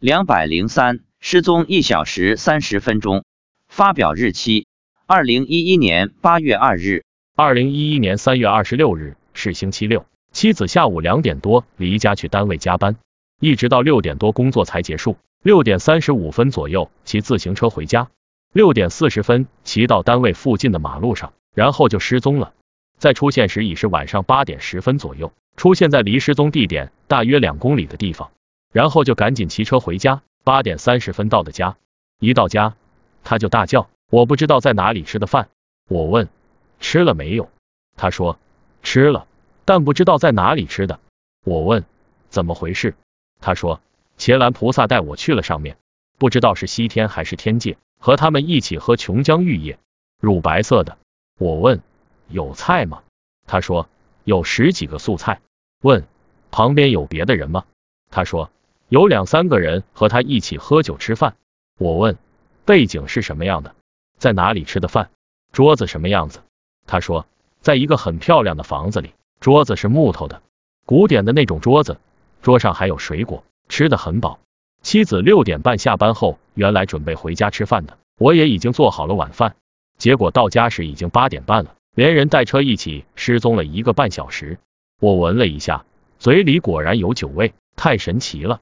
两百零三，失踪一小时三十分钟。发表日期：二零一一年八月二日。二零一一年三月二十六日是星期六，妻子下午两点多离家去单位加班，一直到六点多工作才结束。六点三十五分左右骑自行车回家，六点四十分骑到单位附近的马路上，然后就失踪了。再出现时已是晚上八点十分左右，出现在离失踪地点大约两公里的地方，然后就赶紧骑车回家。八点三十分到的家，一到家他就大叫：“我不知道在哪里吃的饭。”我问。吃了没有？他说吃了，但不知道在哪里吃的。我问怎么回事？他说伽蓝菩萨带我去了上面，不知道是西天还是天界，和他们一起喝琼浆玉液，乳白色的。我问有菜吗？他说有十几个素菜。问旁边有别的人吗？他说有两三个人和他一起喝酒吃饭。我问背景是什么样的？在哪里吃的饭？桌子什么样子？他说，在一个很漂亮的房子里，桌子是木头的，古典的那种桌子，桌上还有水果，吃的很饱。妻子六点半下班后，原来准备回家吃饭的，我也已经做好了晚饭，结果到家时已经八点半了，连人带车一起失踪了一个半小时。我闻了一下，嘴里果然有酒味，太神奇了。